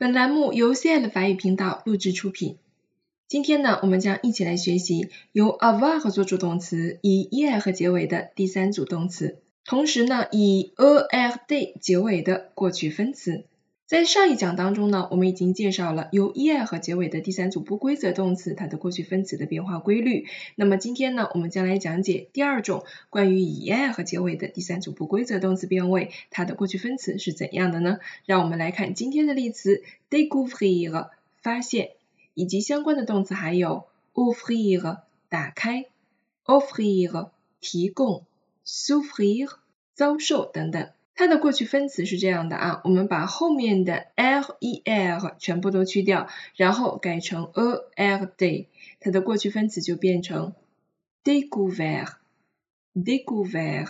本栏目由 CL 法语频道录制出品。今天呢，我们将一起来学习由 avoir 做助动词，以 er 和结尾的第三组动词，同时呢，以 erd 结尾的过去分词。在上一讲当中呢，我们已经介绍了由 er 结尾的第三组不规则动词它的过去分词的变化规律。那么今天呢，我们将来讲解第二种关于以 er 结尾的第三组不规则动词变位，它的过去分词是怎样的呢？让我们来看今天的例词：découvrir 发现，以及相关的动词还有 ouvrir 打开，offrir 提供，souffrir 遭受等等。它的过去分词是这样的啊，我们把后面的 l e l 全部都去掉，然后改成 a l day，它的过去分词就变成 découvert，découvert。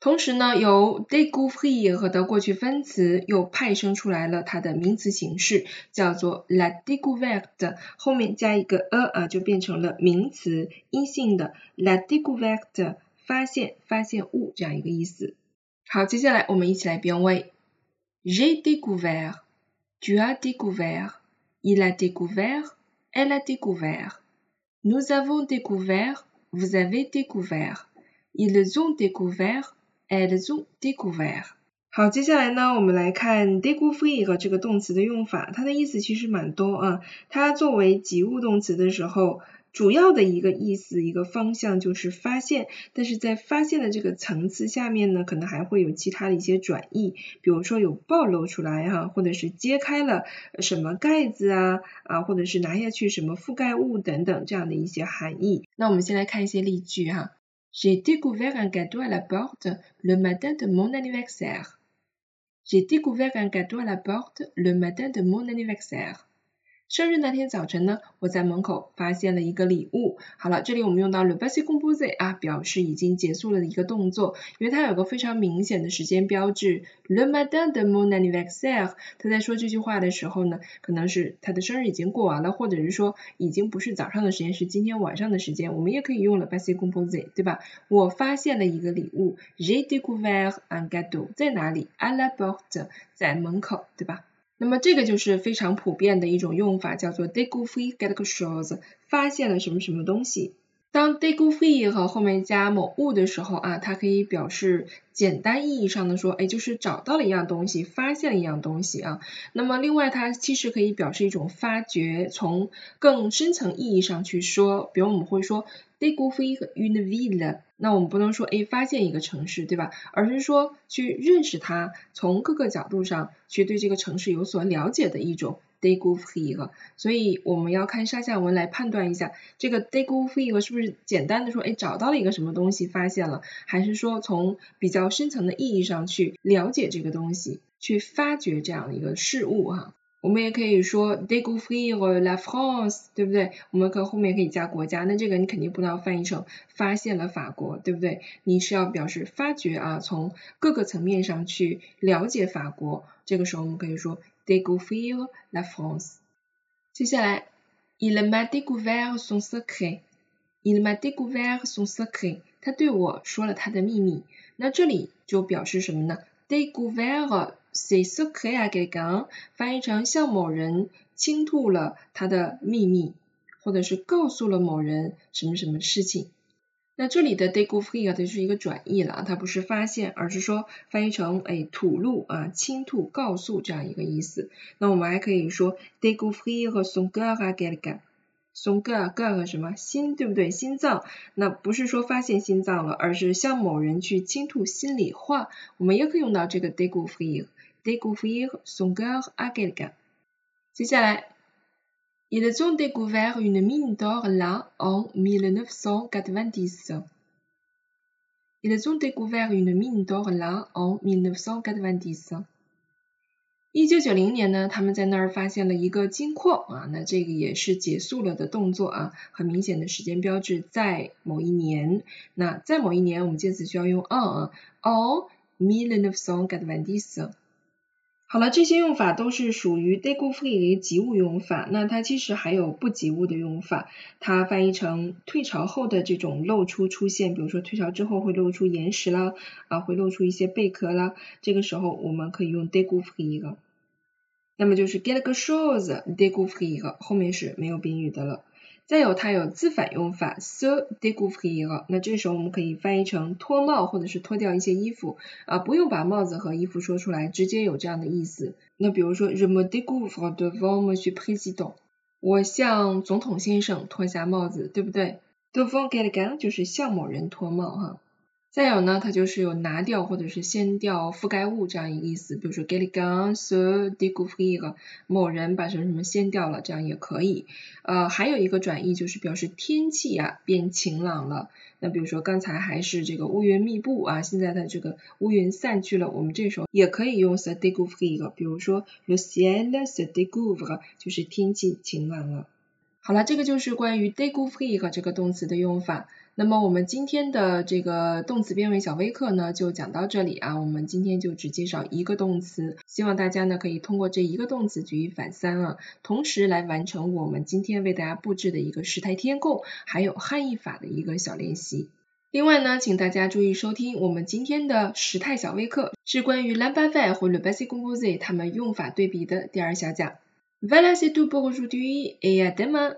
同时呢，由 découvrir 的过去分词又派生出来了它的名词形式，叫做 la découverte，后面加一个 a 啊，就变成了名词阴性的 la découverte，发现、发现物这样一个意思。好，接下来我们一起来变位。J'ai découvert, tu as découvert, il a découvert, elle a découvert. Nous avons découvert, vous avez découvert. Ils ont découvert, elles ont découvert. 好，接下来呢，我们来看 découvrir 这个动词的用法，它的意思其实蛮多啊。它作为及物动词的时候。主要的一个意思、一个方向就是发现，但是在发现的这个层次下面呢，可能还会有其他的一些转义，比如说有暴露出来哈，或者是揭开了什么盖子啊啊，或者是拿下去什么覆盖物等等这样的一些含义。那我们先来看一些例句哈。J'ai découvert un gâteau à la porte le matin de mon anniversaire. J'ai découvert un gâteau à la porte le matin de mon anniversaire. 生日那天早晨呢，我在门口发现了一个礼物。好了，这里我们用到 le passé composé 啊，表示已经结束了的一个动作，因为它有个非常明显的时间标志。Le matin de mon anniversaire，他在说这句话的时候呢，可能是他的生日已经过完了，或者是说已经不是早上的时间，是今天晚上的时间。我们也可以用 le passé composé，对吧？我发现了一个礼物。J'ai découvert un gâteau，在哪里？À la porte，在门口，对吧？那么这个就是非常普遍的一种用法，叫做 découvrir quelque chose，发现了什么什么东西。当 découvrir 和后面加某物的时候啊，它可以表示简单意义上的说，哎，就是找到了一样东西，发现了一样东西啊。那么另外它其实可以表示一种发掘，从更深层意义上去说，比如我们会说。Découvrir une ville，那我们不能说诶发现一个城市，对吧？而是说去认识它，从各个角度上去对这个城市有所了解的一种 découvrir。所以我们要看上下文来判断一下，这个 découvrir 是不是简单的说诶找到了一个什么东西发现了，还是说从比较深层的意义上去了解这个东西，去发掘这样的一个事物哈。我们也可以说 découvrir la France，对不对？我们可后面可以加国家，那这个你肯定不能翻译成发现了法国，对不对？你是要表示发掘啊，从各个层面上去了解法国。这个时候我们可以说 découvrir la France。接下来，il m'a découvert son secret，il m'a découvert son secret，他对我说了他的秘密。那这里就表示什么呢？de guver？découvert。C'est secret à quelqu'un，翻译成向某人倾吐了他的秘密，或者是告诉了某人什么什么事情。那这里的 découvrir 它是一个转义了，它不是发现，而是说翻译成哎吐露啊倾吐告诉这样一个意思。那我们还可以说 découvrir son cœur à quelqu'un。son cœur cœur 什么心对不对？心脏，那不是说发现心脏了，而是向某人去倾吐心里话。我们也可以用到这个 découvrir。découvrir son cœur à quelqu'un. C'est ça Ils ont découvert une mine d'or là en 1990. Ils ont découvert une mine d'or là en 1990. 一九九零年呢，他们在那儿发现了一个金矿啊，那这个也是结束了的动作啊，很明显的时间标志在某一年。那在某一年，我们介词需要用 on 啊，en 1990。 好了，这些用法都是属于 découvrir 一个及物用法。那它其实还有不及物的用法，它翻译成退潮后的这种露出出现，比如说退潮之后会露出岩石啦，啊会露出一些贝壳啦，这个时候我们可以用 découvrir。那么就是 quelque chose découvrir，后面是没有宾语的了。再有它有自反用法 se découvrir，那这时候我们可以翻译成脱帽或者是脱掉一些衣服啊，不用把帽子和衣服说出来，直接有这样的意思。那比如说 je me découvre devant monsieur président，我向总统先生脱下帽子，对不对？devant quelqu'un 就是向某人脱帽哈。再有呢，它就是有拿掉或者是掀掉覆盖物这样一个意思，比如说 quelqu'un se découvrir，某人把什么什么掀掉了，这样也可以。呃，还有一个转义就是表示天气呀变晴朗了。那比如说刚才还是这个乌云密布啊，现在的这个乌云散去了，我们这时候也可以用 se découvrir，比如说 le ciel se découvre，就是天气晴朗了。好了，这个就是关于 découvrir 这个动词的用法。那么我们今天的这个动词变位小微课呢，就讲到这里啊。我们今天就只介绍一个动词，希望大家呢可以通过这一个动词举一反三啊，同时来完成我们今天为大家布置的一个时态填空，还有汉译法的一个小练习。另外呢，请大家注意收听我们今天的时态小微课，是关于 l'imparfait 和 le passé composé 它们用法对比的第二小讲。Voilà c'est tout pour aujourd'hui et à demain.